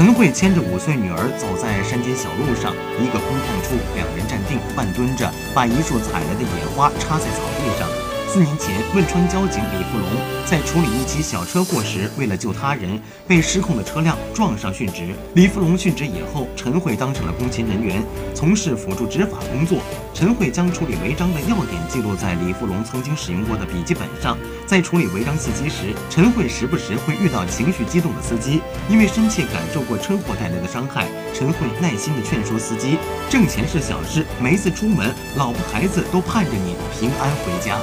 陈慧牵着五岁女儿走在山间小路上，一个空旷处，两人站定，半蹲着，把一束采来的野花插在草地上。四年前，汶川交警李富龙在处理一起小车祸时，为了救他人，被失控的车辆撞上殉职。李富龙殉职以后，陈慧当上了工勤人员，从事辅助执法工作。陈慧将处理违章的要点记录在李富龙曾经使用过的笔记本上。在处理违章信息时，陈慧时不时会遇到情绪激动的司机，因为深切感受过车祸带来的伤害，陈慧耐心地劝说司机：挣钱是小事，每一次出门，老婆孩子都盼着你平安回家。